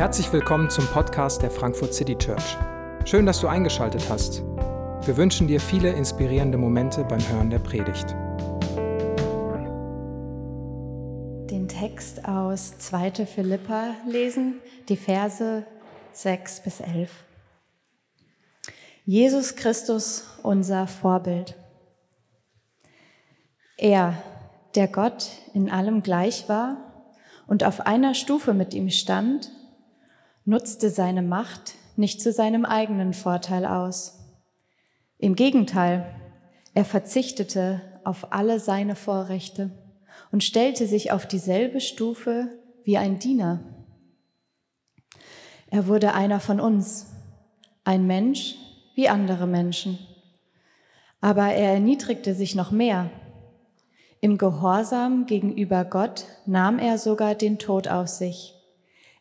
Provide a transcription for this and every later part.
Herzlich willkommen zum Podcast der Frankfurt City Church. Schön, dass du eingeschaltet hast. Wir wünschen dir viele inspirierende Momente beim Hören der Predigt. Den Text aus 2. Philippa lesen, die Verse 6 bis 11. Jesus Christus, unser Vorbild. Er, der Gott in allem gleich war und auf einer Stufe mit ihm stand, nutzte seine Macht nicht zu seinem eigenen Vorteil aus. Im Gegenteil, er verzichtete auf alle seine Vorrechte und stellte sich auf dieselbe Stufe wie ein Diener. Er wurde einer von uns, ein Mensch wie andere Menschen. Aber er erniedrigte sich noch mehr. Im Gehorsam gegenüber Gott nahm er sogar den Tod auf sich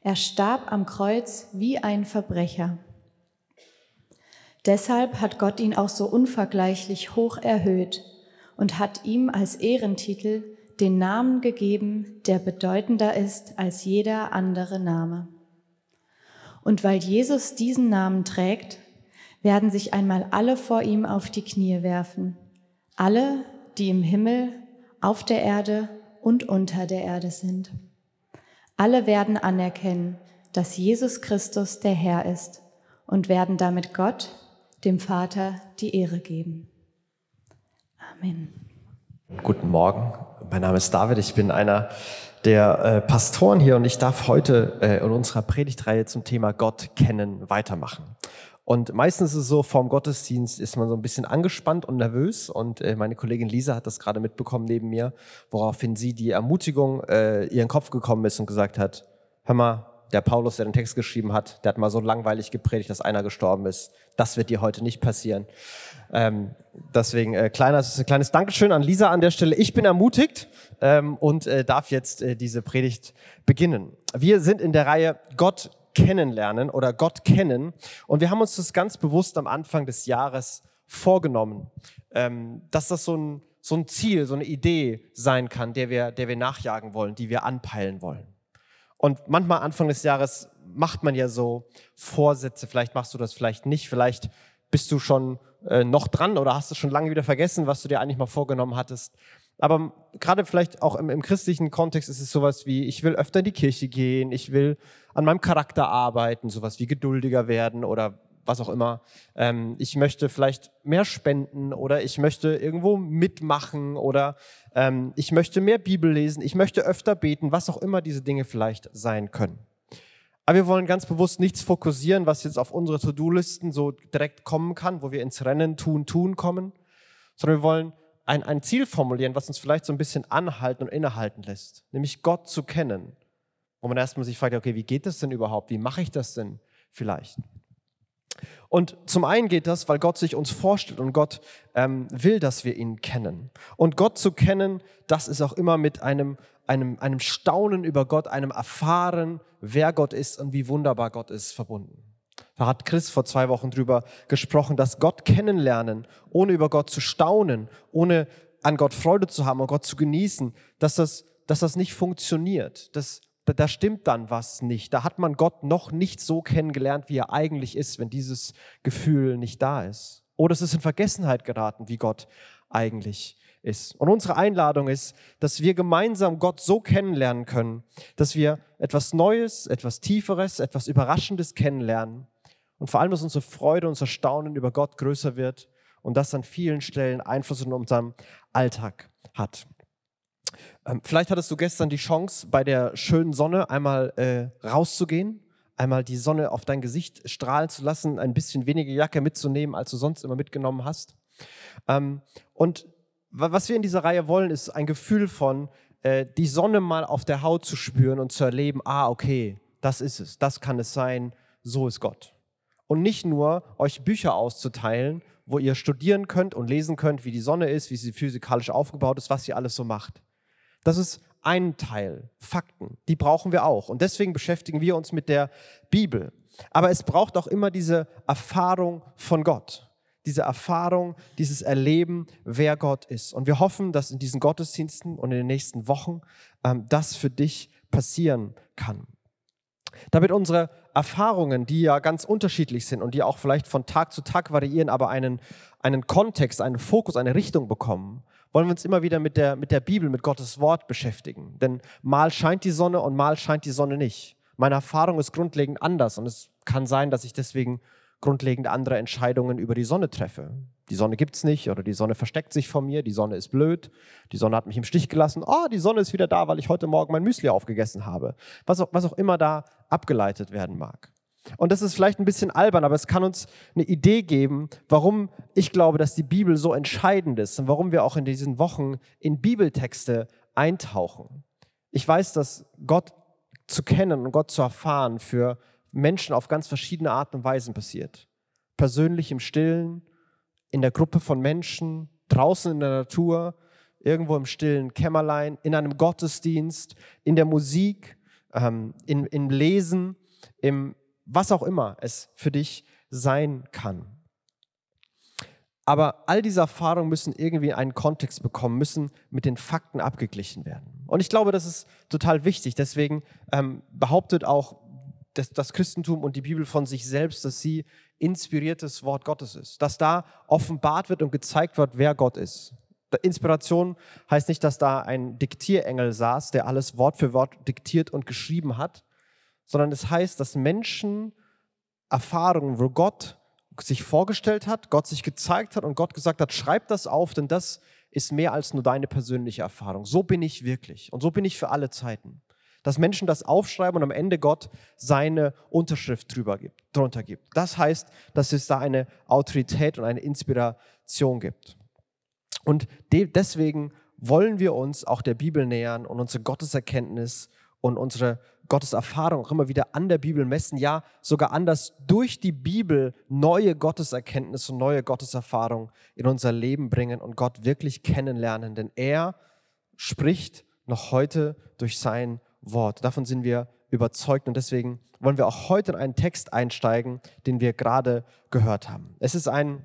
er starb am Kreuz wie ein Verbrecher. Deshalb hat Gott ihn auch so unvergleichlich hoch erhöht und hat ihm als Ehrentitel den Namen gegeben, der bedeutender ist als jeder andere Name. Und weil Jesus diesen Namen trägt, werden sich einmal alle vor ihm auf die Knie werfen, alle, die im Himmel, auf der Erde und unter der Erde sind. Alle werden anerkennen, dass Jesus Christus der Herr ist und werden damit Gott, dem Vater, die Ehre geben. Amen. Guten Morgen, mein Name ist David, ich bin einer der äh, Pastoren hier und ich darf heute äh, in unserer Predigtreihe zum Thema Gott kennen weitermachen. Und meistens ist es so, vorm Gottesdienst ist man so ein bisschen angespannt und nervös. Und äh, meine Kollegin Lisa hat das gerade mitbekommen neben mir, woraufhin sie die Ermutigung äh, ihren Kopf gekommen ist und gesagt hat, hör mal, der Paulus, der den Text geschrieben hat, der hat mal so langweilig gepredigt, dass einer gestorben ist. Das wird dir heute nicht passieren. Ähm, deswegen äh, kleines, kleines Dankeschön an Lisa an der Stelle. Ich bin ermutigt ähm, und äh, darf jetzt äh, diese Predigt beginnen. Wir sind in der Reihe Gott kennenlernen oder Gott kennen. Und wir haben uns das ganz bewusst am Anfang des Jahres vorgenommen, ähm, dass das so ein, so ein Ziel, so eine Idee sein kann, der wir, der wir nachjagen wollen, die wir anpeilen wollen. Und manchmal Anfang des Jahres macht man ja so Vorsätze, vielleicht machst du das vielleicht nicht, vielleicht bist du schon äh, noch dran oder hast du schon lange wieder vergessen, was du dir eigentlich mal vorgenommen hattest. Aber gerade vielleicht auch im, im, christlichen Kontext ist es sowas wie, ich will öfter in die Kirche gehen, ich will an meinem Charakter arbeiten, sowas wie geduldiger werden oder was auch immer. Ähm, ich möchte vielleicht mehr spenden oder ich möchte irgendwo mitmachen oder ähm, ich möchte mehr Bibel lesen, ich möchte öfter beten, was auch immer diese Dinge vielleicht sein können. Aber wir wollen ganz bewusst nichts fokussieren, was jetzt auf unsere To-Do-Listen so direkt kommen kann, wo wir ins Rennen, tun, tun kommen, sondern wir wollen ein, ein Ziel formulieren, was uns vielleicht so ein bisschen anhalten und innehalten lässt, nämlich Gott zu kennen. Wo man erstmal sich fragt, okay, wie geht das denn überhaupt? Wie mache ich das denn vielleicht? Und zum einen geht das, weil Gott sich uns vorstellt und Gott ähm, will, dass wir ihn kennen. Und Gott zu kennen, das ist auch immer mit einem, einem, einem Staunen über Gott, einem Erfahren, wer Gott ist und wie wunderbar Gott ist, verbunden. Da hat Chris vor zwei Wochen drüber gesprochen, dass Gott kennenlernen, ohne über Gott zu staunen, ohne an Gott Freude zu haben und Gott zu genießen, dass das, dass das nicht funktioniert. Das, da stimmt dann was nicht. Da hat man Gott noch nicht so kennengelernt, wie er eigentlich ist, wenn dieses Gefühl nicht da ist. Oder es ist in Vergessenheit geraten, wie Gott eigentlich ist. Und unsere Einladung ist, dass wir gemeinsam Gott so kennenlernen können, dass wir etwas Neues, etwas Tieferes, etwas Überraschendes kennenlernen und vor allem, dass unsere Freude, unser Staunen über Gott größer wird und das an vielen Stellen Einfluss in unserem Alltag hat. Ähm, vielleicht hattest du gestern die Chance, bei der schönen Sonne einmal äh, rauszugehen, einmal die Sonne auf dein Gesicht strahlen zu lassen, ein bisschen weniger Jacke mitzunehmen, als du sonst immer mitgenommen hast. Ähm, und was wir in dieser Reihe wollen, ist ein Gefühl von, äh, die Sonne mal auf der Haut zu spüren und zu erleben, ah, okay, das ist es, das kann es sein, so ist Gott und nicht nur euch Bücher auszuteilen, wo ihr studieren könnt und lesen könnt, wie die Sonne ist, wie sie physikalisch aufgebaut ist, was sie alles so macht. Das ist ein Teil, Fakten, die brauchen wir auch. Und deswegen beschäftigen wir uns mit der Bibel. Aber es braucht auch immer diese Erfahrung von Gott, diese Erfahrung, dieses Erleben, wer Gott ist. Und wir hoffen, dass in diesen Gottesdiensten und in den nächsten Wochen ähm, das für dich passieren kann. Damit unsere Erfahrungen, die ja ganz unterschiedlich sind und die auch vielleicht von Tag zu Tag variieren, aber einen, einen Kontext, einen Fokus, eine Richtung bekommen, wollen wir uns immer wieder mit der, mit der Bibel, mit Gottes Wort beschäftigen. Denn mal scheint die Sonne und mal scheint die Sonne nicht. Meine Erfahrung ist grundlegend anders und es kann sein, dass ich deswegen grundlegend andere Entscheidungen über die Sonne treffe. Die Sonne gibt es nicht oder die Sonne versteckt sich vor mir, die Sonne ist blöd, die Sonne hat mich im Stich gelassen, oh, die Sonne ist wieder da, weil ich heute Morgen mein Müsli aufgegessen habe. Was auch, was auch immer da abgeleitet werden mag. Und das ist vielleicht ein bisschen albern, aber es kann uns eine Idee geben, warum ich glaube, dass die Bibel so entscheidend ist und warum wir auch in diesen Wochen in Bibeltexte eintauchen. Ich weiß, dass Gott zu kennen und Gott zu erfahren für Menschen auf ganz verschiedene Arten und Weisen passiert. Persönlich im Stillen, in der Gruppe von Menschen, draußen in der Natur, irgendwo im stillen Kämmerlein, in einem Gottesdienst, in der Musik, ähm, in, im Lesen, im was auch immer es für dich sein kann. Aber all diese Erfahrungen müssen irgendwie einen Kontext bekommen, müssen mit den Fakten abgeglichen werden. Und ich glaube, das ist total wichtig. Deswegen ähm, behauptet auch das, das Christentum und die Bibel von sich selbst, dass sie inspiriertes Wort Gottes ist. Dass da offenbart wird und gezeigt wird, wer Gott ist. Inspiration heißt nicht, dass da ein Diktierengel saß, der alles Wort für Wort diktiert und geschrieben hat, sondern es heißt, dass Menschen Erfahrungen, wo Gott sich vorgestellt hat, Gott sich gezeigt hat und Gott gesagt hat, schreib das auf, denn das ist mehr als nur deine persönliche Erfahrung. So bin ich wirklich und so bin ich für alle Zeiten. Dass Menschen das aufschreiben und am Ende Gott seine Unterschrift drüber gibt, drunter gibt. Das heißt, dass es da eine Autorität und eine Inspiration gibt. Und deswegen wollen wir uns auch der Bibel nähern und unsere Gotteserkenntnis und unsere Gottes Erfahrung auch immer wieder an der Bibel messen, ja sogar anders durch die Bibel neue Gotteserkenntnisse und neue Gotteserfahrung in unser Leben bringen und Gott wirklich kennenlernen, denn er spricht noch heute durch sein Wort. Davon sind wir überzeugt und deswegen wollen wir auch heute in einen Text einsteigen, den wir gerade gehört haben. Es ist ein,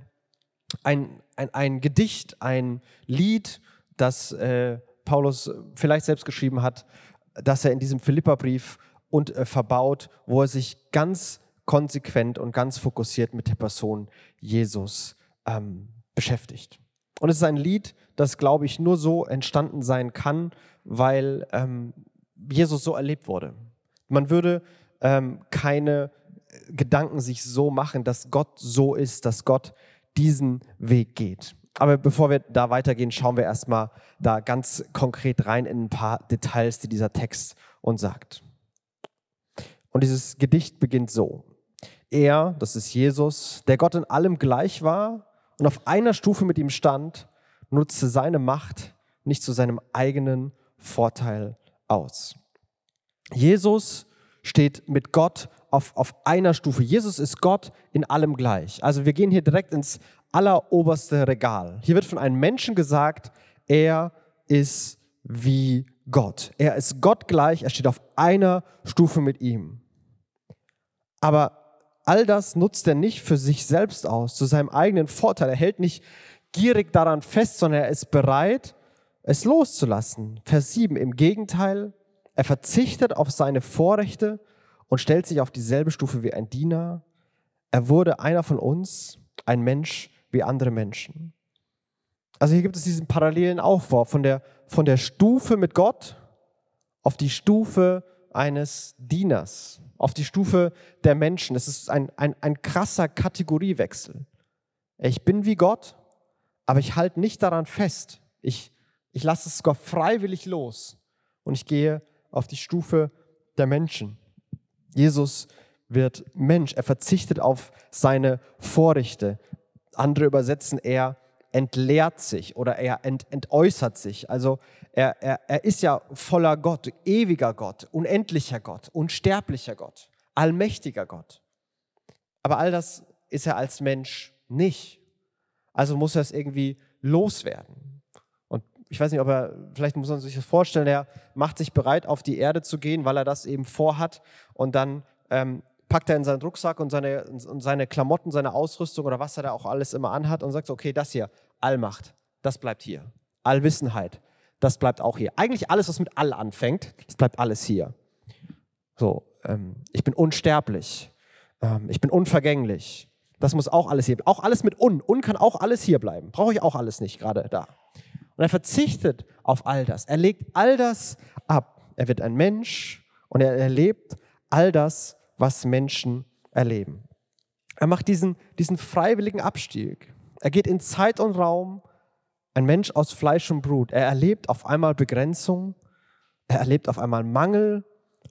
ein, ein, ein Gedicht, ein Lied, das äh, Paulus vielleicht selbst geschrieben hat, das er in diesem Philipperbrief und äh, verbaut, wo er sich ganz konsequent und ganz fokussiert mit der Person Jesus ähm, beschäftigt. Und es ist ein Lied, das, glaube ich, nur so entstanden sein kann, weil ähm, Jesus so erlebt wurde. Man würde ähm, keine Gedanken sich so machen, dass Gott so ist, dass Gott diesen Weg geht. Aber bevor wir da weitergehen, schauen wir erstmal da ganz konkret rein in ein paar Details, die dieser Text uns sagt. Und dieses Gedicht beginnt so. Er, das ist Jesus, der Gott in allem gleich war und auf einer Stufe mit ihm stand, nutzte seine Macht nicht zu seinem eigenen Vorteil aus. Jesus steht mit Gott auf, auf einer Stufe. Jesus ist Gott in allem gleich. Also wir gehen hier direkt ins alleroberste Regal. Hier wird von einem Menschen gesagt, er ist wie Gott. Er ist Gott gleich, er steht auf einer Stufe mit ihm. Aber all das nutzt er nicht für sich selbst aus, zu seinem eigenen Vorteil. Er hält nicht gierig daran fest, sondern er ist bereit, es loszulassen. Vers 7, im Gegenteil, er verzichtet auf seine Vorrechte und stellt sich auf dieselbe Stufe wie ein Diener. Er wurde einer von uns, ein Mensch wie andere Menschen. Also hier gibt es diesen parallelen Aufbau von der, von der Stufe mit Gott auf die Stufe eines Dieners, auf die Stufe der Menschen. Es ist ein, ein, ein krasser Kategoriewechsel. Ich bin wie Gott, aber ich halte nicht daran fest. Ich, ich lasse es sogar freiwillig los und ich gehe auf die Stufe der Menschen. Jesus wird Mensch. Er verzichtet auf seine Vorrechte. Andere übersetzen, er entleert sich oder er ent, entäußert sich. Also er, er, er ist ja voller Gott, ewiger Gott, unendlicher Gott, unsterblicher Gott, allmächtiger Gott. Aber all das ist er als Mensch nicht. Also muss er es irgendwie loswerden. Ich weiß nicht, ob er, vielleicht muss man sich das vorstellen, er macht sich bereit, auf die Erde zu gehen, weil er das eben vorhat. Und dann ähm, packt er in seinen Rucksack und seine, und seine Klamotten, seine Ausrüstung oder was er da auch alles immer anhat und sagt, okay, das hier, Allmacht, das bleibt hier. Allwissenheit, das bleibt auch hier. Eigentlich alles, was mit All anfängt, das bleibt alles hier. So, ähm, ich bin unsterblich, ähm, ich bin unvergänglich. Das muss auch alles hier bleiben. Auch alles mit un. Un kann auch alles hier bleiben. Brauche ich auch alles nicht gerade da. Und er verzichtet auf all das. Er legt all das ab. Er wird ein Mensch und er erlebt all das, was Menschen erleben. Er macht diesen, diesen freiwilligen Abstieg. Er geht in Zeit und Raum, ein Mensch aus Fleisch und Blut. Er erlebt auf einmal Begrenzung, er erlebt auf einmal Mangel,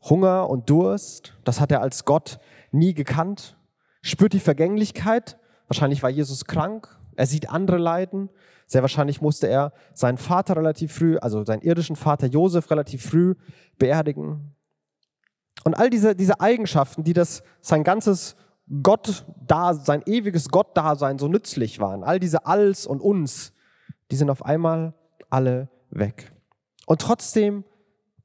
Hunger und Durst. Das hat er als Gott nie gekannt. Spürt die Vergänglichkeit. Wahrscheinlich war Jesus krank. Er sieht andere leiden. Sehr wahrscheinlich musste er seinen Vater relativ früh, also seinen irdischen Vater Josef relativ früh beerdigen. Und all diese, diese Eigenschaften, die das sein ganzes Gott da, sein ewiges Gott-Dasein so nützlich waren, all diese Alls und Uns, die sind auf einmal alle weg. Und trotzdem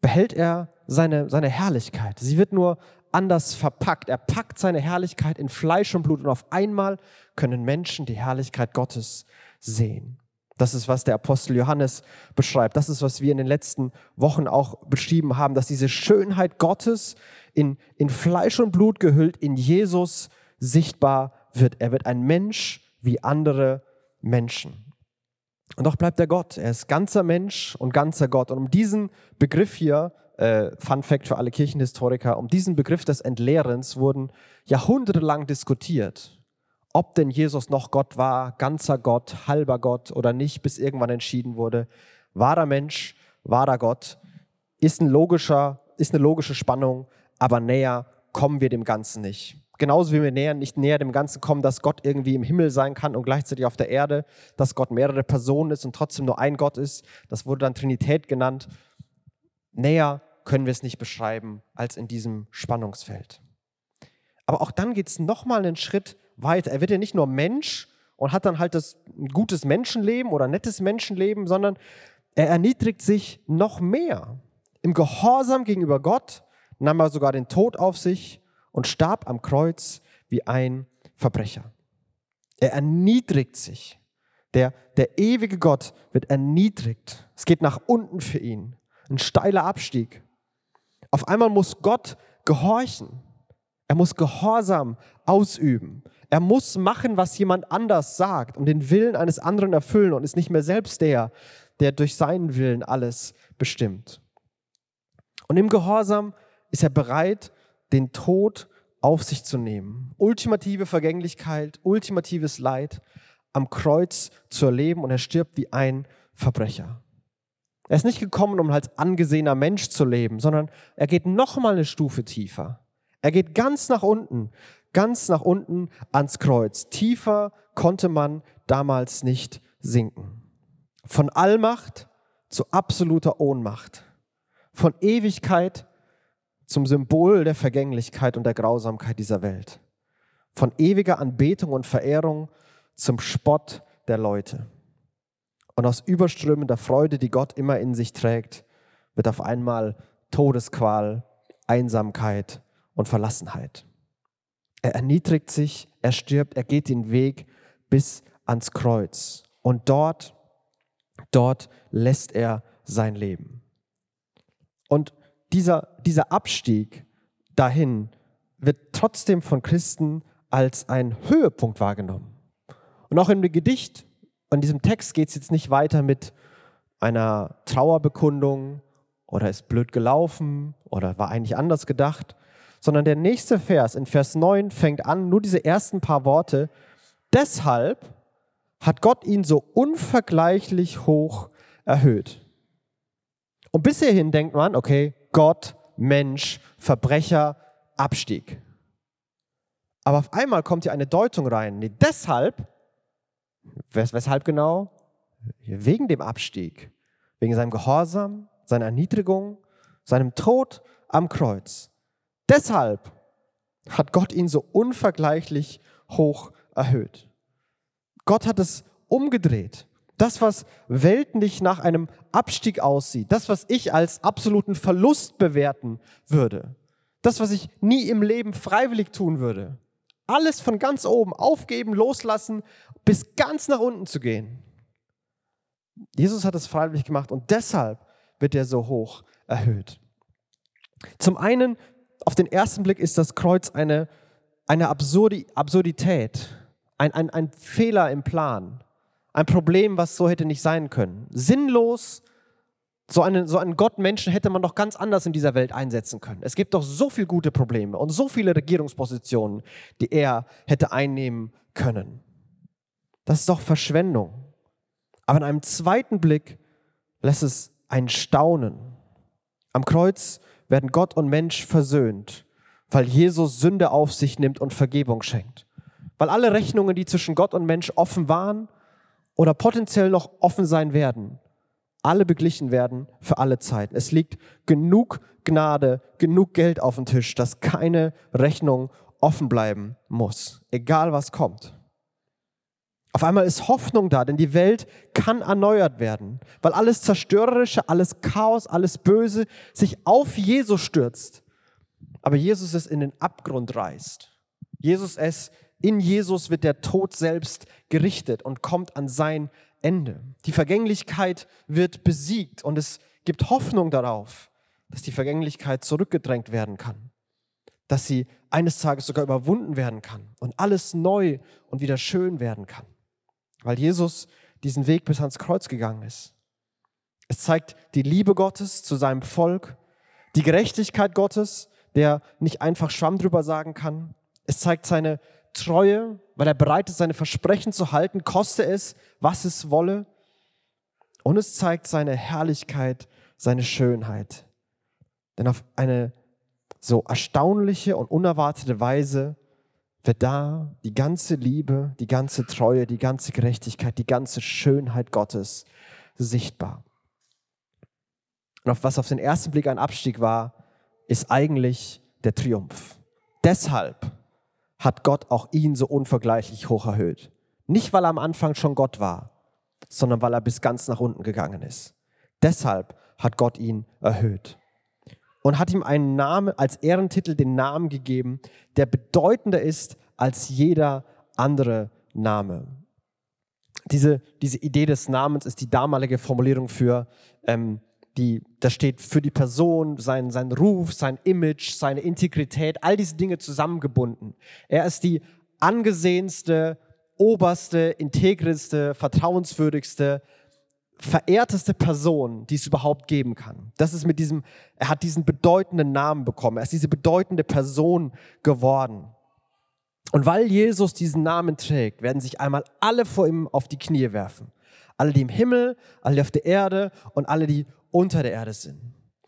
behält er seine, seine Herrlichkeit. Sie wird nur anders verpackt. Er packt seine Herrlichkeit in Fleisch und Blut und auf einmal können Menschen die Herrlichkeit Gottes sehen. Das ist, was der Apostel Johannes beschreibt. Das ist, was wir in den letzten Wochen auch beschrieben haben, dass diese Schönheit Gottes in, in Fleisch und Blut gehüllt in Jesus sichtbar wird. Er wird ein Mensch wie andere Menschen. Und doch bleibt er Gott. Er ist ganzer Mensch und ganzer Gott. Und um diesen Begriff hier, äh, Fun Fact für alle Kirchenhistoriker, um diesen Begriff des Entleerens wurden jahrhundertelang diskutiert ob denn Jesus noch Gott war, ganzer Gott, halber Gott oder nicht, bis irgendwann entschieden wurde, wahrer Mensch, wahrer Gott, ist, ein logischer, ist eine logische Spannung, aber näher kommen wir dem Ganzen nicht. Genauso wie wir näher, nicht näher dem Ganzen kommen, dass Gott irgendwie im Himmel sein kann und gleichzeitig auf der Erde, dass Gott mehrere Personen ist und trotzdem nur ein Gott ist. Das wurde dann Trinität genannt. Näher können wir es nicht beschreiben als in diesem Spannungsfeld. Aber auch dann geht es nochmal einen Schritt weiter. Er wird ja nicht nur Mensch und hat dann halt das ein gutes Menschenleben oder nettes Menschenleben, sondern er erniedrigt sich noch mehr. Im Gehorsam gegenüber Gott nahm er sogar den Tod auf sich und starb am Kreuz wie ein Verbrecher. Er erniedrigt sich. Der, der ewige Gott wird erniedrigt. Es geht nach unten für ihn. Ein steiler Abstieg. Auf einmal muss Gott gehorchen. Er muss Gehorsam ausüben. Er muss machen, was jemand anders sagt und den Willen eines anderen erfüllen und ist nicht mehr selbst der, der durch seinen Willen alles bestimmt. Und im Gehorsam ist er bereit, den Tod auf sich zu nehmen. Ultimative Vergänglichkeit, ultimatives Leid am Kreuz zu erleben und er stirbt wie ein Verbrecher. Er ist nicht gekommen, um als angesehener Mensch zu leben, sondern er geht noch mal eine Stufe tiefer. Er geht ganz nach unten, ganz nach unten ans Kreuz. Tiefer konnte man damals nicht sinken. Von Allmacht zu absoluter Ohnmacht. Von Ewigkeit zum Symbol der Vergänglichkeit und der Grausamkeit dieser Welt. Von ewiger Anbetung und Verehrung zum Spott der Leute. Und aus überströmender Freude, die Gott immer in sich trägt, wird auf einmal Todesqual, Einsamkeit und Verlassenheit. Er erniedrigt sich, er stirbt, er geht den Weg bis ans Kreuz. Und dort, dort lässt er sein Leben. Und dieser, dieser Abstieg dahin wird trotzdem von Christen als ein Höhepunkt wahrgenommen. Und auch in dem Gedicht, in diesem Text geht es jetzt nicht weiter mit einer Trauerbekundung oder ist blöd gelaufen oder war eigentlich anders gedacht, sondern der nächste Vers in Vers 9 fängt an, nur diese ersten paar Worte. Deshalb hat Gott ihn so unvergleichlich hoch erhöht. Und bis hierhin denkt man, okay, Gott, Mensch, Verbrecher, Abstieg. Aber auf einmal kommt hier eine Deutung rein. Nee, deshalb, wes weshalb genau? Wegen dem Abstieg, wegen seinem Gehorsam, seiner Erniedrigung, seinem Tod am Kreuz. Deshalb hat Gott ihn so unvergleichlich hoch erhöht. Gott hat es umgedreht. Das, was weltlich nach einem Abstieg aussieht, das, was ich als absoluten Verlust bewerten würde, das, was ich nie im Leben freiwillig tun würde, alles von ganz oben aufgeben, loslassen, bis ganz nach unten zu gehen. Jesus hat es freiwillig gemacht und deshalb wird er so hoch erhöht. Zum einen auf den ersten Blick ist das Kreuz eine, eine Absurdi Absurdität, ein, ein, ein Fehler im Plan, ein Problem, was so hätte nicht sein können. Sinnlos, so einen, so einen Gottmenschen hätte man doch ganz anders in dieser Welt einsetzen können. Es gibt doch so viele gute Probleme und so viele Regierungspositionen, die er hätte einnehmen können. Das ist doch Verschwendung. Aber in einem zweiten Blick lässt es ein Staunen. Am Kreuz werden Gott und Mensch versöhnt, weil Jesus Sünde auf sich nimmt und Vergebung schenkt. Weil alle Rechnungen, die zwischen Gott und Mensch offen waren oder potenziell noch offen sein werden, alle beglichen werden für alle Zeiten. Es liegt genug Gnade, genug Geld auf dem Tisch, dass keine Rechnung offen bleiben muss, egal was kommt. Auf einmal ist Hoffnung da, denn die Welt kann erneuert werden, weil alles Zerstörerische, alles Chaos, alles Böse sich auf Jesus stürzt. Aber Jesus es in den Abgrund reißt. Jesus es, in Jesus wird der Tod selbst gerichtet und kommt an sein Ende. Die Vergänglichkeit wird besiegt und es gibt Hoffnung darauf, dass die Vergänglichkeit zurückgedrängt werden kann, dass sie eines Tages sogar überwunden werden kann und alles neu und wieder schön werden kann weil Jesus diesen Weg bis ans Kreuz gegangen ist. Es zeigt die Liebe Gottes zu seinem Volk, die Gerechtigkeit Gottes, der nicht einfach Schwamm drüber sagen kann. Es zeigt seine Treue, weil er bereit ist, seine Versprechen zu halten, koste es, was es wolle. Und es zeigt seine Herrlichkeit, seine Schönheit. Denn auf eine so erstaunliche und unerwartete Weise wird da die ganze Liebe, die ganze Treue, die ganze Gerechtigkeit, die ganze Schönheit Gottes sichtbar. Und auf was auf den ersten Blick ein Abstieg war, ist eigentlich der Triumph. Deshalb hat Gott auch ihn so unvergleichlich hoch erhöht. Nicht, weil er am Anfang schon Gott war, sondern weil er bis ganz nach unten gegangen ist. Deshalb hat Gott ihn erhöht und hat ihm einen Namen, als Ehrentitel den Namen gegeben, der bedeutender ist als jeder andere Name. Diese, diese Idee des Namens ist die damalige Formulierung für, ähm, die, das steht für die Person, sein, sein Ruf, sein Image, seine Integrität, all diese Dinge zusammengebunden. Er ist die angesehenste, oberste, integreste, vertrauenswürdigste, verehrteste Person, die es überhaupt geben kann. Das ist mit diesem, er hat diesen bedeutenden Namen bekommen. Er ist diese bedeutende Person geworden. Und weil Jesus diesen Namen trägt, werden sich einmal alle vor ihm auf die Knie werfen. Alle, die im Himmel, alle, die auf der Erde und alle, die unter der Erde sind.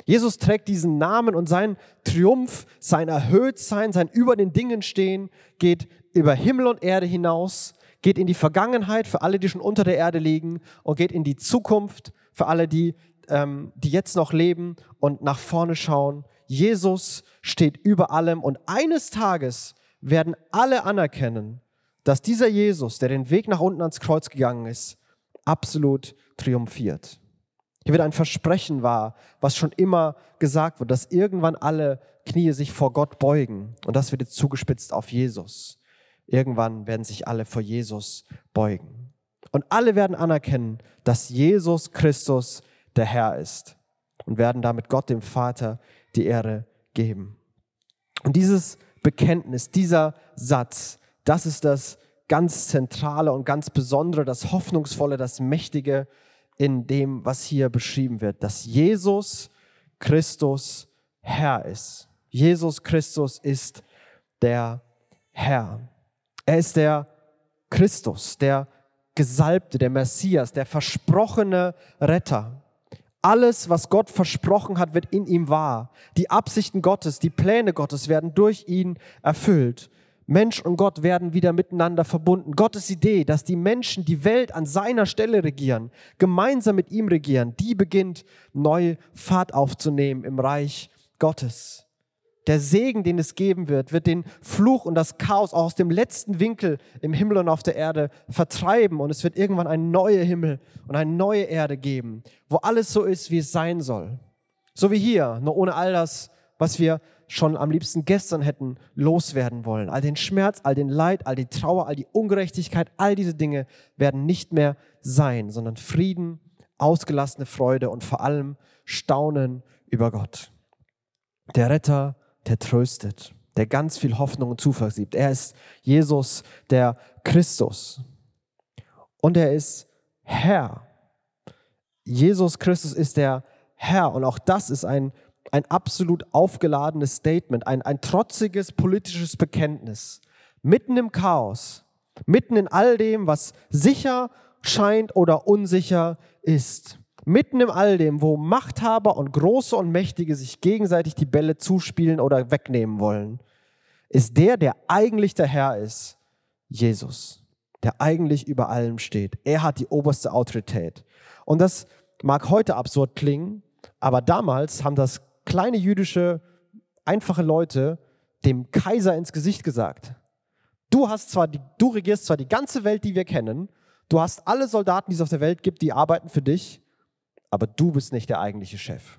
Jesus trägt diesen Namen und sein Triumph, sein Erhöhtsein, sein über den Dingen stehen, geht über Himmel und Erde hinaus geht in die Vergangenheit für alle, die schon unter der Erde liegen und geht in die Zukunft für alle, die, ähm, die jetzt noch leben und nach vorne schauen. Jesus steht über allem und eines Tages werden alle anerkennen, dass dieser Jesus, der den Weg nach unten ans Kreuz gegangen ist, absolut triumphiert. Hier wird ein Versprechen wahr, was schon immer gesagt wird, dass irgendwann alle Knie sich vor Gott beugen. Und das wird jetzt zugespitzt auf Jesus. Irgendwann werden sich alle vor Jesus beugen. Und alle werden anerkennen, dass Jesus Christus der Herr ist und werden damit Gott dem Vater die Ehre geben. Und dieses Bekenntnis, dieser Satz, das ist das ganz Zentrale und ganz Besondere, das Hoffnungsvolle, das Mächtige in dem, was hier beschrieben wird, dass Jesus Christus Herr ist. Jesus Christus ist der Herr. Er ist der Christus, der Gesalbte, der Messias, der versprochene Retter. Alles, was Gott versprochen hat, wird in ihm wahr. Die Absichten Gottes, die Pläne Gottes werden durch ihn erfüllt. Mensch und Gott werden wieder miteinander verbunden. Gottes Idee, dass die Menschen die Welt an seiner Stelle regieren, gemeinsam mit ihm regieren, die beginnt neu Fahrt aufzunehmen im Reich Gottes. Der Segen, den es geben wird, wird den Fluch und das Chaos auch aus dem letzten Winkel im Himmel und auf der Erde vertreiben. Und es wird irgendwann ein neuer Himmel und eine neue Erde geben, wo alles so ist, wie es sein soll. So wie hier, nur ohne all das, was wir schon am liebsten gestern hätten loswerden wollen. All den Schmerz, all den Leid, all die Trauer, all die Ungerechtigkeit, all diese Dinge werden nicht mehr sein, sondern Frieden, ausgelassene Freude und vor allem Staunen über Gott. Der Retter der tröstet, der ganz viel Hoffnung und Zuversicht gibt. Er ist Jesus, der Christus. Und er ist Herr. Jesus Christus ist der Herr. Und auch das ist ein, ein absolut aufgeladenes Statement, ein, ein trotziges politisches Bekenntnis. Mitten im Chaos, mitten in all dem, was sicher scheint oder unsicher ist. Mitten im all dem, wo Machthaber und Große und Mächtige sich gegenseitig die Bälle zuspielen oder wegnehmen wollen, ist der, der eigentlich der Herr ist, Jesus, der eigentlich über allem steht. Er hat die oberste Autorität. Und das mag heute absurd klingen, aber damals haben das kleine jüdische, einfache Leute dem Kaiser ins Gesicht gesagt. Du hast zwar die, du regierst zwar die ganze Welt, die wir kennen, du hast alle Soldaten, die es auf der Welt gibt, die arbeiten für dich, aber du bist nicht der eigentliche Chef.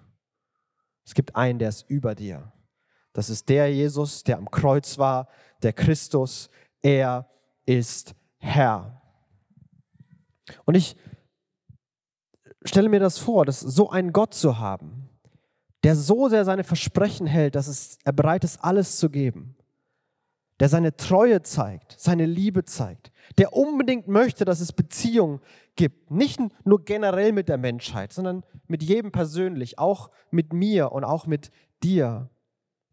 Es gibt einen, der ist über dir. Das ist der Jesus, der am Kreuz war, der Christus. Er ist Herr. Und ich stelle mir das vor, dass so einen Gott zu haben, der so sehr seine Versprechen hält, dass es, er bereit ist, alles zu geben, der seine Treue zeigt, seine Liebe zeigt, der unbedingt möchte, dass es Beziehungen gibt. Nicht nur generell mit der Menschheit, sondern mit jedem persönlich, auch mit mir und auch mit dir.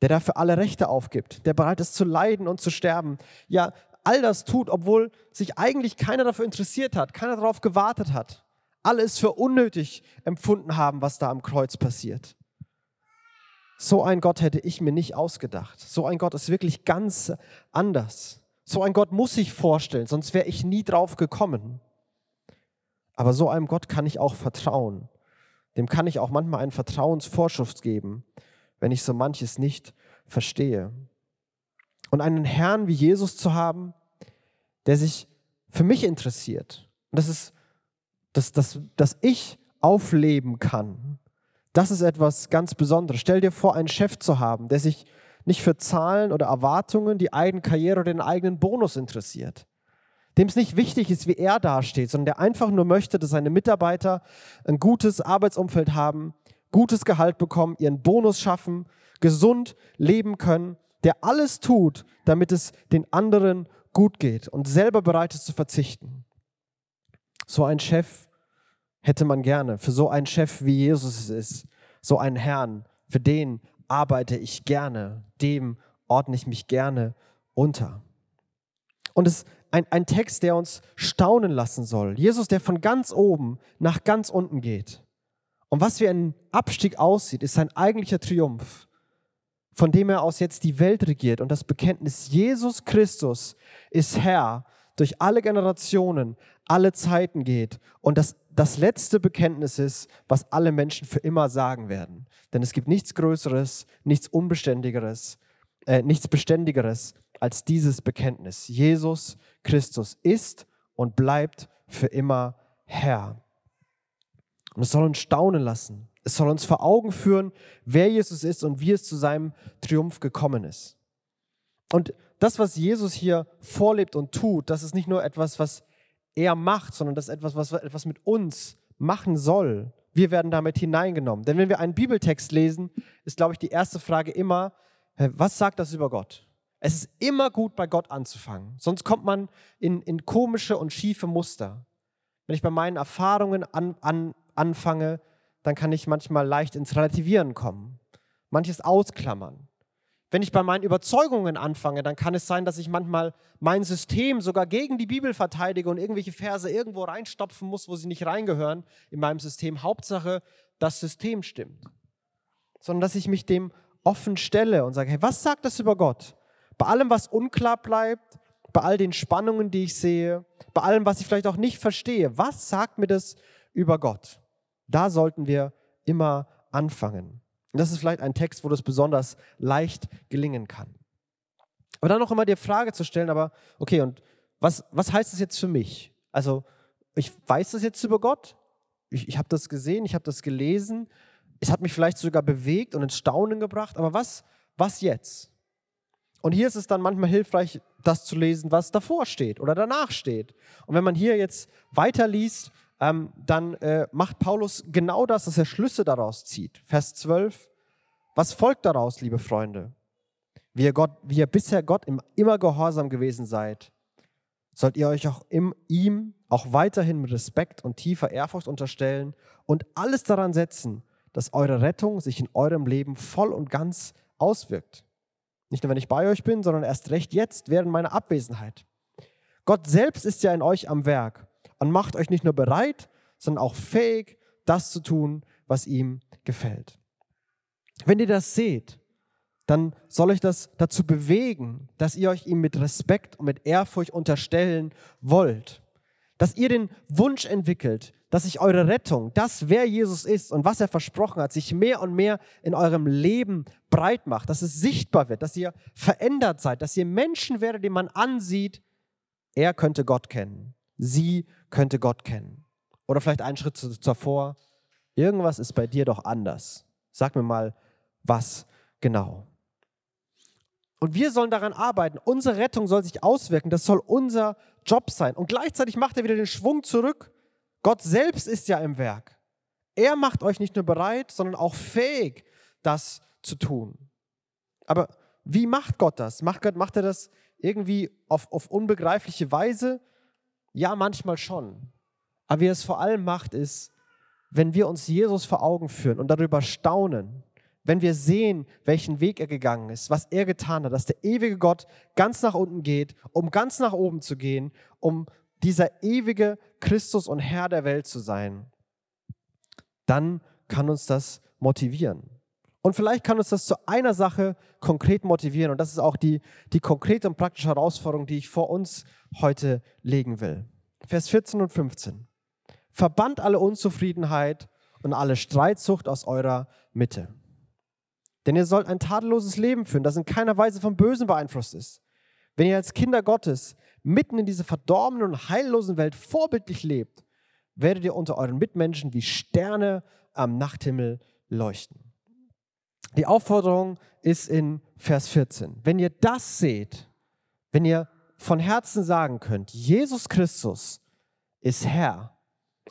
Der dafür alle Rechte aufgibt, der bereit ist zu leiden und zu sterben. Ja, all das tut, obwohl sich eigentlich keiner dafür interessiert hat, keiner darauf gewartet hat. Alle es für unnötig empfunden haben, was da am Kreuz passiert. So ein Gott hätte ich mir nicht ausgedacht. So ein Gott ist wirklich ganz anders. So ein Gott muss ich vorstellen, sonst wäre ich nie drauf gekommen. Aber so einem Gott kann ich auch vertrauen. Dem kann ich auch manchmal einen Vertrauensvorschuss geben, wenn ich so manches nicht verstehe. Und einen Herrn wie Jesus zu haben, der sich für mich interessiert. Und das ist, dass, dass, dass ich aufleben kann, das ist etwas ganz Besonderes. Stell dir vor, einen Chef zu haben, der sich nicht für Zahlen oder Erwartungen, die eigene Karriere oder den eigenen Bonus interessiert. Dem es nicht wichtig ist, wie er dasteht, sondern der einfach nur möchte, dass seine Mitarbeiter ein gutes Arbeitsumfeld haben, gutes Gehalt bekommen, ihren Bonus schaffen, gesund leben können, der alles tut, damit es den anderen gut geht und selber bereit ist zu verzichten. So ein Chef hätte man gerne. Für so einen Chef wie Jesus es ist, so einen Herrn, für den arbeite ich gerne, dem ordne ich mich gerne unter. Und es ist ein, ein Text, der uns staunen lassen soll. Jesus, der von ganz oben nach ganz unten geht. Und was wie ein Abstieg aussieht, ist sein eigentlicher Triumph, von dem er aus jetzt die Welt regiert. Und das Bekenntnis, Jesus Christus ist Herr durch alle Generationen, alle Zeiten geht. Und das das letzte Bekenntnis ist, was alle Menschen für immer sagen werden. Denn es gibt nichts Größeres, nichts Unbeständigeres, äh, nichts Beständigeres als dieses Bekenntnis. Jesus Christus ist und bleibt für immer Herr. Und es soll uns staunen lassen. Es soll uns vor Augen führen, wer Jesus ist und wie es zu seinem Triumph gekommen ist. Und das, was Jesus hier vorlebt und tut, das ist nicht nur etwas, was er macht, sondern das ist etwas, was etwas mit uns machen soll. Wir werden damit hineingenommen. Denn wenn wir einen Bibeltext lesen, ist, glaube ich, die erste Frage immer, was sagt das über Gott? Es ist immer gut, bei Gott anzufangen. Sonst kommt man in, in komische und schiefe Muster. Wenn ich bei meinen Erfahrungen an, an, anfange, dann kann ich manchmal leicht ins Relativieren kommen, manches ausklammern. Wenn ich bei meinen Überzeugungen anfange, dann kann es sein, dass ich manchmal mein System sogar gegen die Bibel verteidige und irgendwelche Verse irgendwo reinstopfen muss, wo sie nicht reingehören in meinem System. Hauptsache, das System stimmt. Sondern dass ich mich dem offen stelle und sage, hey, was sagt das über Gott? Bei allem, was unklar bleibt, bei all den Spannungen, die ich sehe, bei allem, was ich vielleicht auch nicht verstehe, was sagt mir das über Gott? Da sollten wir immer anfangen. Und das ist vielleicht ein Text, wo das besonders leicht gelingen kann. Aber dann noch immer die Frage zu stellen, aber okay, und was, was heißt das jetzt für mich? Also, ich weiß das jetzt über Gott, ich, ich habe das gesehen, ich habe das gelesen, es hat mich vielleicht sogar bewegt und ins Staunen gebracht, aber was, was jetzt? Und hier ist es dann manchmal hilfreich, das zu lesen, was davor steht oder danach steht. Und wenn man hier jetzt weiterliest, ähm, dann äh, macht Paulus genau das, dass er Schlüsse daraus zieht. Vers 12. Was folgt daraus, liebe Freunde? wie ihr, Gott, wie ihr bisher Gott immer gehorsam gewesen seid, sollt ihr euch auch im, ihm auch weiterhin mit Respekt und tiefer Ehrfurcht unterstellen und alles daran setzen, dass eure Rettung sich in eurem Leben voll und ganz auswirkt. Nicht nur, wenn ich bei euch bin, sondern erst recht jetzt während meiner Abwesenheit. Gott selbst ist ja in euch am Werk und macht euch nicht nur bereit, sondern auch fähig, das zu tun, was ihm gefällt. Wenn ihr das seht, dann soll euch das dazu bewegen, dass ihr euch ihm mit Respekt und mit Ehrfurcht unterstellen wollt. Dass ihr den Wunsch entwickelt, dass sich eure Rettung, das wer Jesus ist und was er versprochen hat, sich mehr und mehr in eurem Leben breit macht, dass es sichtbar wird, dass ihr verändert seid, dass ihr Menschen werdet, die man ansieht, er könnte Gott kennen, sie könnte Gott kennen. Oder vielleicht einen Schritt zuvor, irgendwas ist bei dir doch anders. Sag mir mal, was genau. Und wir sollen daran arbeiten. Unsere Rettung soll sich auswirken. Das soll unser Job sein. Und gleichzeitig macht er wieder den Schwung zurück. Gott selbst ist ja im Werk. Er macht euch nicht nur bereit, sondern auch fähig, das zu tun. Aber wie macht Gott das? Macht, Gott, macht er das irgendwie auf, auf unbegreifliche Weise? Ja, manchmal schon. Aber wie er es vor allem macht, ist, wenn wir uns Jesus vor Augen führen und darüber staunen, wenn wir sehen, welchen Weg er gegangen ist, was er getan hat, dass der ewige Gott ganz nach unten geht, um ganz nach oben zu gehen, um dieser ewige Christus und Herr der Welt zu sein, dann kann uns das motivieren. Und vielleicht kann uns das zu einer Sache konkret motivieren. Und das ist auch die, die konkrete und praktische Herausforderung, die ich vor uns heute legen will. Vers 14 und 15. Verbannt alle Unzufriedenheit und alle Streitsucht aus eurer Mitte. Denn ihr sollt ein tadelloses Leben führen, das in keiner Weise vom Bösen beeinflusst ist. Wenn ihr als Kinder Gottes mitten in dieser verdorbenen und heillosen Welt vorbildlich lebt, werdet ihr unter euren Mitmenschen wie Sterne am Nachthimmel leuchten. Die Aufforderung ist in Vers 14. Wenn ihr das seht, wenn ihr von Herzen sagen könnt, Jesus Christus ist Herr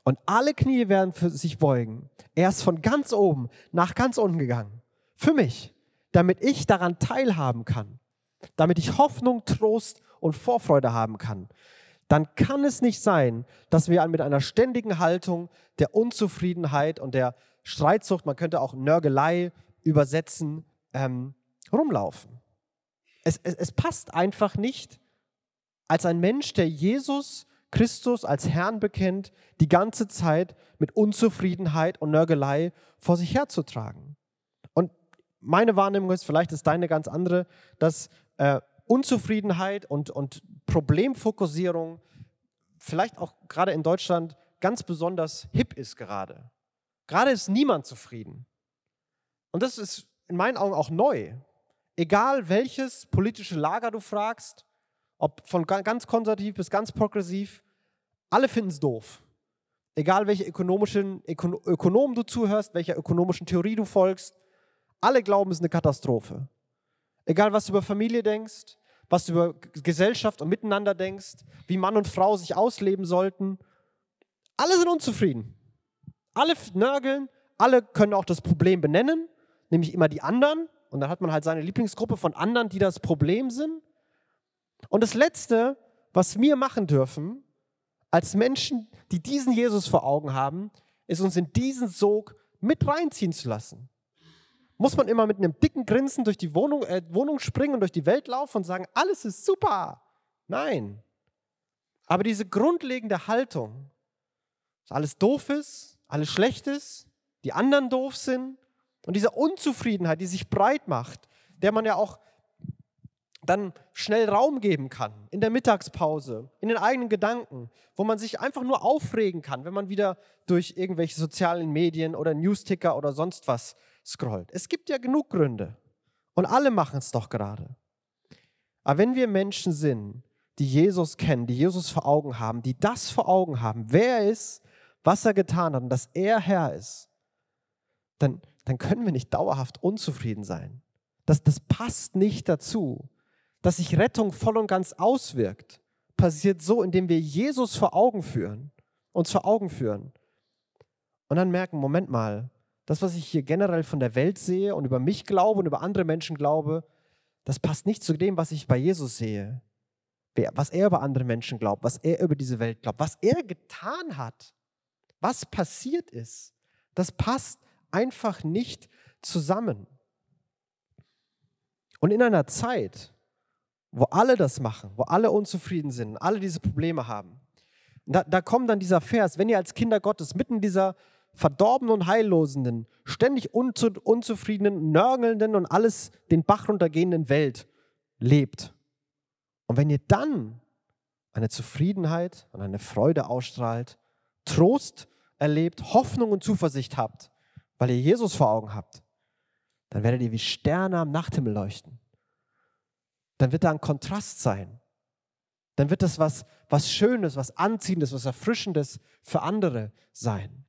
und alle Knie werden für sich beugen, er ist von ganz oben nach ganz unten gegangen für mich, damit ich daran teilhaben kann, damit ich Hoffnung, Trost und Vorfreude haben kann, dann kann es nicht sein, dass wir mit einer ständigen Haltung der Unzufriedenheit und der Streitsucht, man könnte auch Nörgelei übersetzen, ähm, rumlaufen. Es, es, es passt einfach nicht, als ein Mensch, der Jesus Christus als Herrn bekennt, die ganze Zeit mit Unzufriedenheit und Nörgelei vor sich herzutragen meine Wahrnehmung ist, vielleicht ist deine ganz andere, dass äh, Unzufriedenheit und, und Problemfokussierung vielleicht auch gerade in Deutschland ganz besonders hip ist gerade. Gerade ist niemand zufrieden. Und das ist in meinen Augen auch neu. Egal welches politische Lager du fragst, ob von ganz konservativ bis ganz progressiv, alle finden es doof. Egal welche ökonomischen Ökonomen du zuhörst, welcher ökonomischen Theorie du folgst, alle glauben, es ist eine Katastrophe. Egal, was du über Familie denkst, was du über Gesellschaft und Miteinander denkst, wie Mann und Frau sich ausleben sollten. Alle sind unzufrieden. Alle nörgeln, alle können auch das Problem benennen, nämlich immer die anderen. Und dann hat man halt seine Lieblingsgruppe von anderen, die das Problem sind. Und das Letzte, was wir machen dürfen, als Menschen, die diesen Jesus vor Augen haben, ist uns in diesen Sog mit reinziehen zu lassen. Muss man immer mit einem dicken Grinsen durch die Wohnung, äh, Wohnung springen und durch die Welt laufen und sagen, alles ist super? Nein. Aber diese grundlegende Haltung, dass alles doof ist, alles schlecht ist, die anderen doof sind und diese Unzufriedenheit, die sich breit macht, der man ja auch dann schnell Raum geben kann, in der Mittagspause, in den eigenen Gedanken, wo man sich einfach nur aufregen kann, wenn man wieder durch irgendwelche sozialen Medien oder Newsticker oder sonst was scrollt. Es gibt ja genug Gründe und alle machen es doch gerade. Aber wenn wir Menschen sind, die Jesus kennen, die Jesus vor Augen haben, die das vor Augen haben, wer er ist, was er getan hat und dass er Herr ist, dann, dann können wir nicht dauerhaft unzufrieden sein. Das, das passt nicht dazu. Dass sich Rettung voll und ganz auswirkt, passiert so, indem wir Jesus vor Augen führen, uns vor Augen führen. Und dann merken, Moment mal, das, was ich hier generell von der Welt sehe und über mich glaube und über andere Menschen glaube, das passt nicht zu dem, was ich bei Jesus sehe, was er über andere Menschen glaubt, was er über diese Welt glaubt, was er getan hat, was passiert ist. Das passt einfach nicht zusammen. Und in einer Zeit, wo alle das machen, wo alle unzufrieden sind, alle diese Probleme haben, da, da kommt dann dieser Vers, wenn ihr als Kinder Gottes mitten dieser verdorbenen und heillosenden, ständig unzu, unzufriedenen, nörgelnden und alles den Bach runtergehenden Welt lebt. Und wenn ihr dann eine Zufriedenheit und eine Freude ausstrahlt, Trost erlebt, Hoffnung und Zuversicht habt, weil ihr Jesus vor Augen habt, dann werdet ihr wie Sterne am Nachthimmel leuchten. Dann wird da ein Kontrast sein. Dann wird das was, was Schönes, was Anziehendes, was Erfrischendes für andere sein.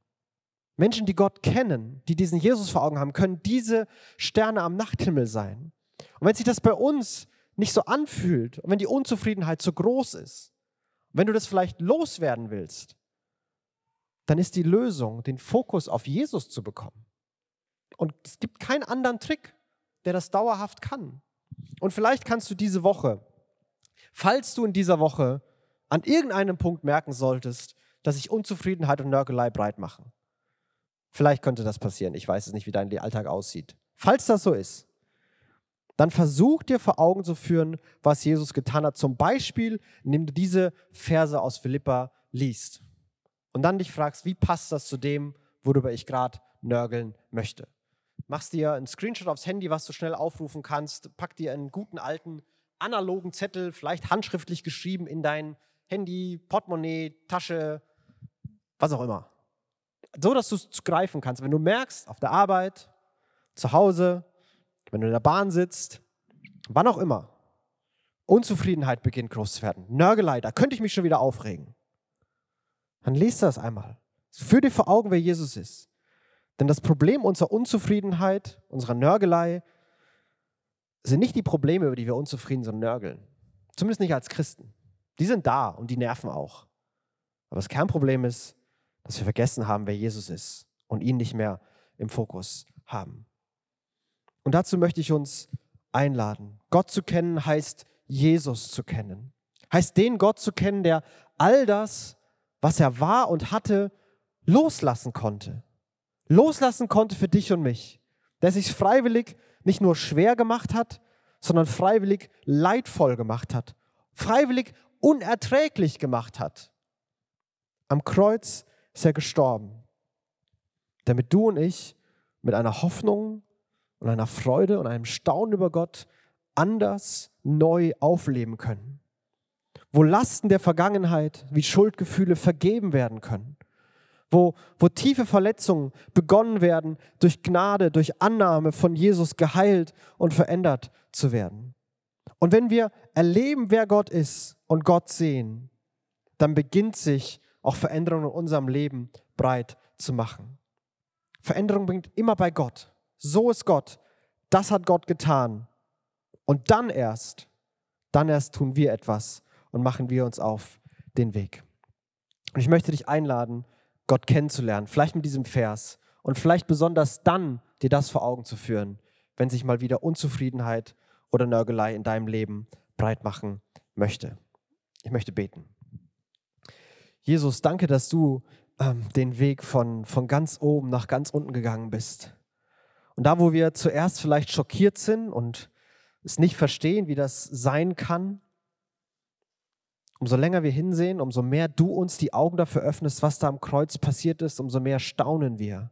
Menschen, die Gott kennen, die diesen Jesus vor Augen haben, können diese Sterne am Nachthimmel sein. Und wenn sich das bei uns nicht so anfühlt und wenn die Unzufriedenheit zu groß ist, wenn du das vielleicht loswerden willst, dann ist die Lösung, den Fokus auf Jesus zu bekommen. Und es gibt keinen anderen Trick, der das dauerhaft kann. Und vielleicht kannst du diese Woche, falls du in dieser Woche an irgendeinem Punkt merken solltest, dass sich Unzufriedenheit und Nörgelei breit machen. Vielleicht könnte das passieren. Ich weiß es nicht, wie dein Alltag aussieht. Falls das so ist, dann versuch dir vor Augen zu führen, was Jesus getan hat. Zum Beispiel, indem du diese Verse aus Philippa liest. Und dann dich fragst, wie passt das zu dem, worüber ich gerade nörgeln möchte. Machst dir einen Screenshot aufs Handy, was du schnell aufrufen kannst. Pack dir einen guten alten analogen Zettel, vielleicht handschriftlich geschrieben, in dein Handy, Portemonnaie, Tasche, was auch immer. So, dass du es greifen kannst. Wenn du merkst, auf der Arbeit, zu Hause, wenn du in der Bahn sitzt, wann auch immer, Unzufriedenheit beginnt groß zu werden, Nörgelei, da könnte ich mich schon wieder aufregen. Dann lest das einmal. Führ dir vor Augen, wer Jesus ist. Denn das Problem unserer Unzufriedenheit, unserer Nörgelei, sind nicht die Probleme, über die wir unzufrieden sind und nörgeln. Zumindest nicht als Christen. Die sind da und die nerven auch. Aber das Kernproblem ist, dass wir vergessen haben, wer Jesus ist und ihn nicht mehr im Fokus haben. Und dazu möchte ich uns einladen. Gott zu kennen heißt Jesus zu kennen. Heißt den Gott zu kennen, der all das, was er war und hatte, loslassen konnte. Loslassen konnte für dich und mich. Der sich freiwillig nicht nur schwer gemacht hat, sondern freiwillig leidvoll gemacht hat. Freiwillig unerträglich gemacht hat. Am Kreuz ist er gestorben, damit du und ich mit einer Hoffnung und einer Freude und einem Staunen über Gott anders neu aufleben können. Wo Lasten der Vergangenheit wie Schuldgefühle vergeben werden können. Wo, wo tiefe Verletzungen begonnen werden, durch Gnade, durch Annahme von Jesus geheilt und verändert zu werden. Und wenn wir erleben, wer Gott ist und Gott sehen, dann beginnt sich auch Veränderung in unserem Leben breit zu machen. Veränderung bringt immer bei Gott. So ist Gott. Das hat Gott getan. Und dann erst, dann erst tun wir etwas und machen wir uns auf den Weg. Und ich möchte dich einladen, Gott kennenzulernen, vielleicht mit diesem Vers und vielleicht besonders dann dir das vor Augen zu führen, wenn sich mal wieder Unzufriedenheit oder Nörgelei in deinem Leben breit machen möchte. Ich möchte beten. Jesus, danke, dass du ähm, den Weg von, von ganz oben nach ganz unten gegangen bist. Und da, wo wir zuerst vielleicht schockiert sind und es nicht verstehen, wie das sein kann, umso länger wir hinsehen, umso mehr du uns die Augen dafür öffnest, was da am Kreuz passiert ist, umso mehr staunen wir.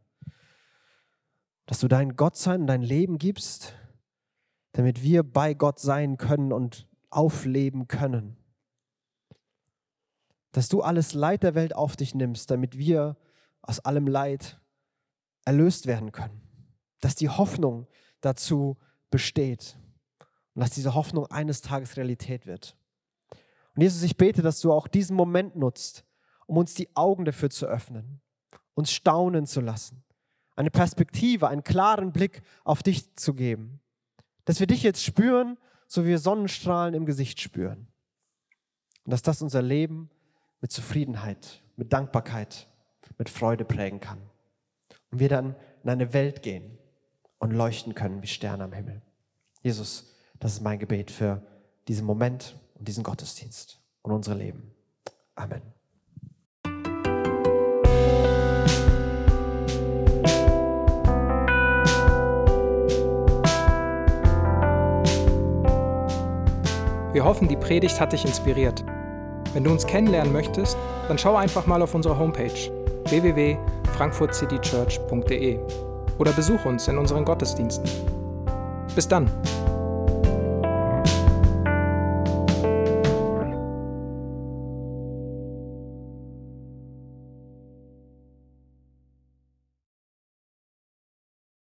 Dass du dein Gottsein und dein Leben gibst, damit wir bei Gott sein können und aufleben können. Dass du alles Leid der Welt auf dich nimmst, damit wir aus allem Leid erlöst werden können dass die Hoffnung dazu besteht und dass diese Hoffnung eines Tages Realität wird. Und Jesus, ich bete, dass du auch diesen Moment nutzt, um uns die Augen dafür zu öffnen, uns staunen zu lassen, eine Perspektive, einen klaren Blick auf dich zu geben, dass wir dich jetzt spüren, so wie wir Sonnenstrahlen im Gesicht spüren. Und dass das unser Leben mit Zufriedenheit, mit Dankbarkeit, mit Freude prägen kann. Und wir dann in eine Welt gehen, und leuchten können wie Sterne am Himmel. Jesus, Das ist mein Gebet für diesen Moment und diesen Gottesdienst und unser Leben. Amen. Wir hoffen, die Predigt hat dich inspiriert. Wenn du uns kennenlernen möchtest, dann schau einfach mal auf unsere Homepage www.frankfurtcitychurch.de oder besuch uns in unseren Gottesdiensten. Bis dann!